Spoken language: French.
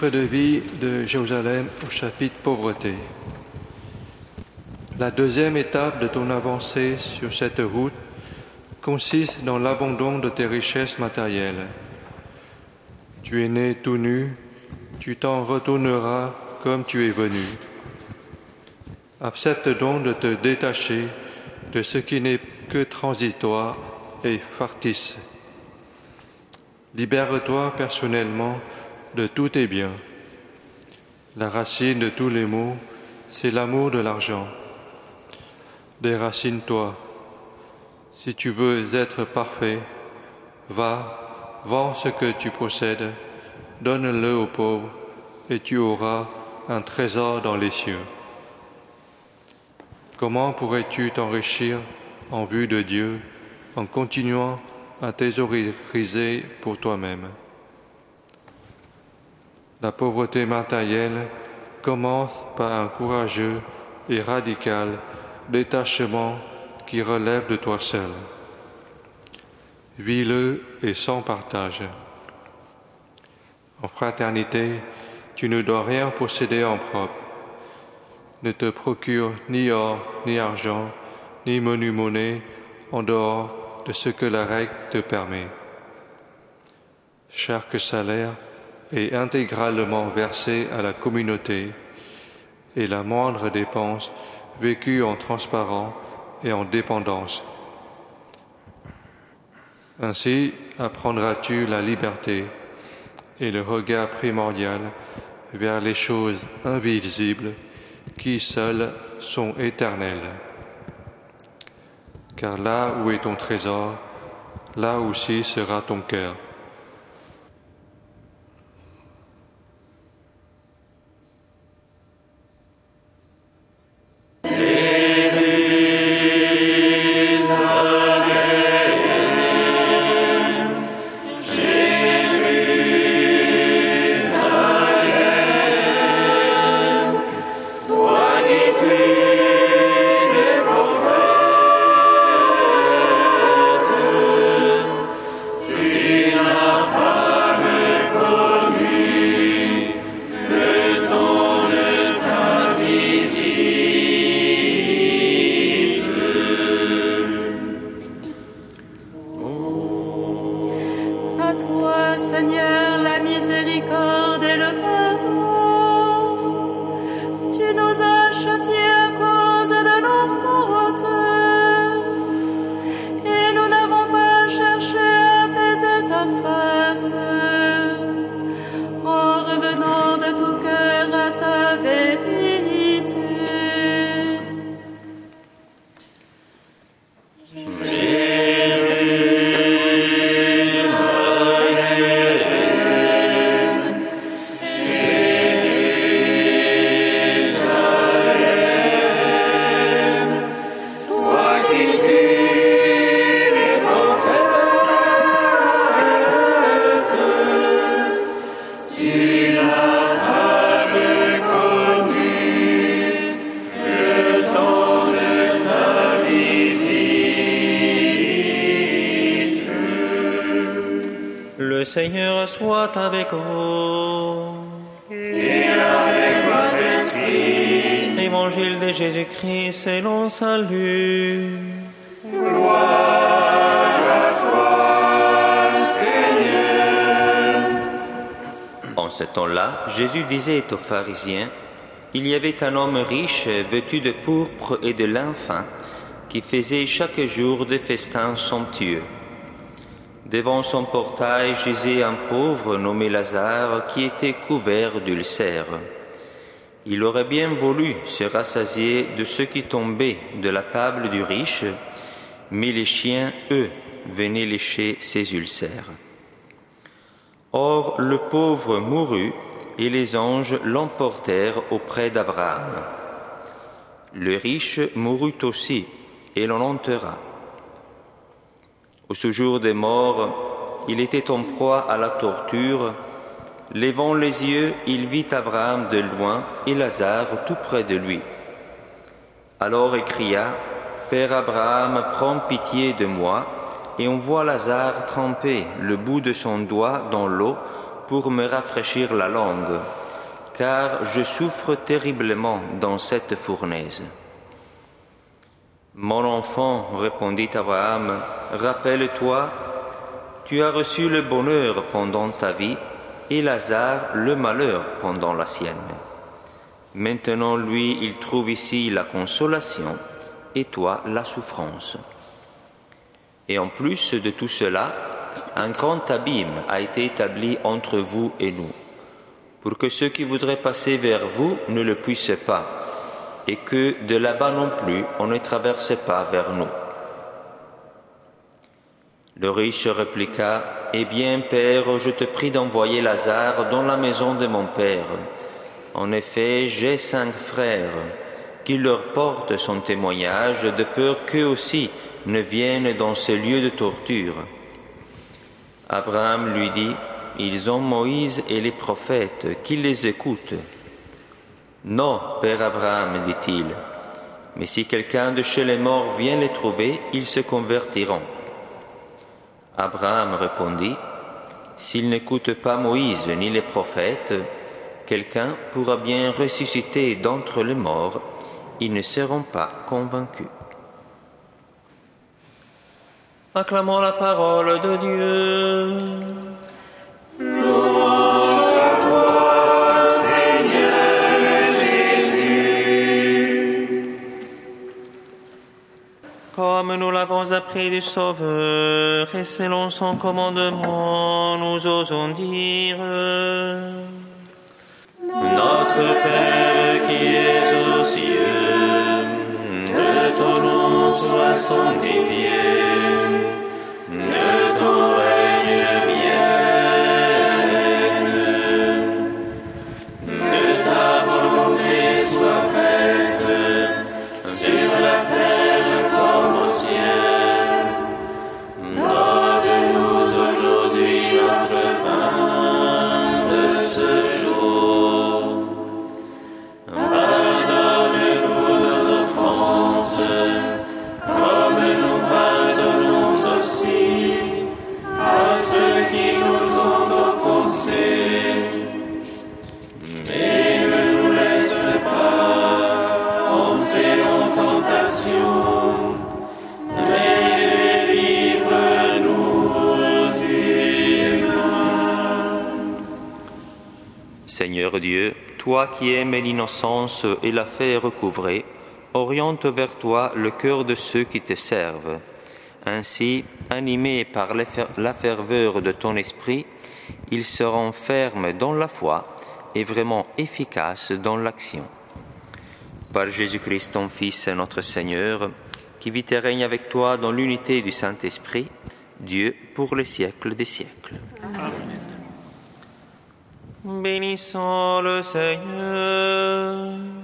livre de vie de Jérusalem au chapitre pauvreté. La deuxième étape de ton avancée sur cette route consiste dans l'abandon de tes richesses matérielles. Tu es né tout nu, tu t'en retourneras comme tu es venu. Accepte donc de te détacher de ce qui n'est que transitoire et factice. Libère-toi personnellement de tous tes biens. La racine de tous les maux, c'est l'amour de l'argent. Déracine-toi. Si tu veux être parfait, va, vends ce que tu possèdes, donne-le aux pauvres, et tu auras un trésor dans les cieux. Comment pourrais-tu t'enrichir en vue de Dieu en continuant à thésauriser pour toi-même? La pauvreté matérielle commence par un courageux et radical détachement qui relève de toi seul. Vis-le et sans partage. En fraternité, tu ne dois rien posséder en propre. Ne te procure ni or, ni argent, ni menu monnaie en dehors de ce que la règle te permet. Chaque salaire est intégralement versé à la communauté et la moindre dépense vécue en transparent et en dépendance. Ainsi apprendras-tu la liberté et le regard primordial vers les choses invisibles qui seules sont éternelles. Car là où est ton trésor, là aussi sera ton cœur. Soit avec vous. Et avec votre esprit. Évangile de Jésus-Christ selon salut. Gloire à toi, Seigneur. En ce temps-là, Jésus disait aux pharisiens, Il y avait un homme riche vêtu de pourpre et de lin fin qui faisait chaque jour des festins somptueux. Devant son portail gisait un pauvre nommé Lazare qui était couvert d'ulcères. Il aurait bien voulu se rassasier de ce qui tombait de la table du riche, mais les chiens, eux, venaient lécher ses ulcères. Or le pauvre mourut et les anges l'emportèrent auprès d'Abraham. Le riche mourut aussi et l'on enterra. Au séjour des morts, il était en proie à la torture. Levant les yeux, il vit Abraham de loin et Lazare tout près de lui. Alors il cria, Père Abraham, prends pitié de moi, et on voit Lazare tremper le bout de son doigt dans l'eau pour me rafraîchir la langue, car je souffre terriblement dans cette fournaise. Mon enfant, répondit Abraham, rappelle-toi, tu as reçu le bonheur pendant ta vie et Lazare le malheur pendant la sienne. Maintenant, lui, il trouve ici la consolation et toi la souffrance. Et en plus de tout cela, un grand abîme a été établi entre vous et nous, pour que ceux qui voudraient passer vers vous ne le puissent pas, et que de là-bas non plus on ne traverse pas vers nous. Le riche répliqua, Eh bien, Père, je te prie d'envoyer Lazare dans la maison de mon Père. En effet, j'ai cinq frères, qu'il leur porte son témoignage, de peur qu'eux aussi ne viennent dans ce lieu de torture. Abraham lui dit, Ils ont Moïse et les prophètes, qu'ils les écoutent. Non, Père Abraham, dit-il, mais si quelqu'un de chez les morts vient les trouver, ils se convertiront. Abraham répondit, S'ils n'écoutent pas Moïse ni les prophètes, quelqu'un pourra bien ressusciter d'entre les morts, ils ne seront pas convaincus. Acclamons la parole de Dieu. Comme nous l'avons appris du Sauveur et selon son commandement, nous osons dire Notre Père qui es aux cieux, que ton nom soit sanctifié, Seigneur Dieu, toi qui aimes l'innocence et la fais recouvrer, oriente vers toi le cœur de ceux qui te servent. Ainsi, animés par la fer- la ferveur de ton esprit, ils seront fermes dans la foi et vraiment efficaces dans l'action. Par Jésus-Christ, ton Fils, notre Seigneur, qui vit et règne avec toi dans l'unité du Saint-Esprit, Dieu pour les siècles des siècles. Bénissons le Seigneur.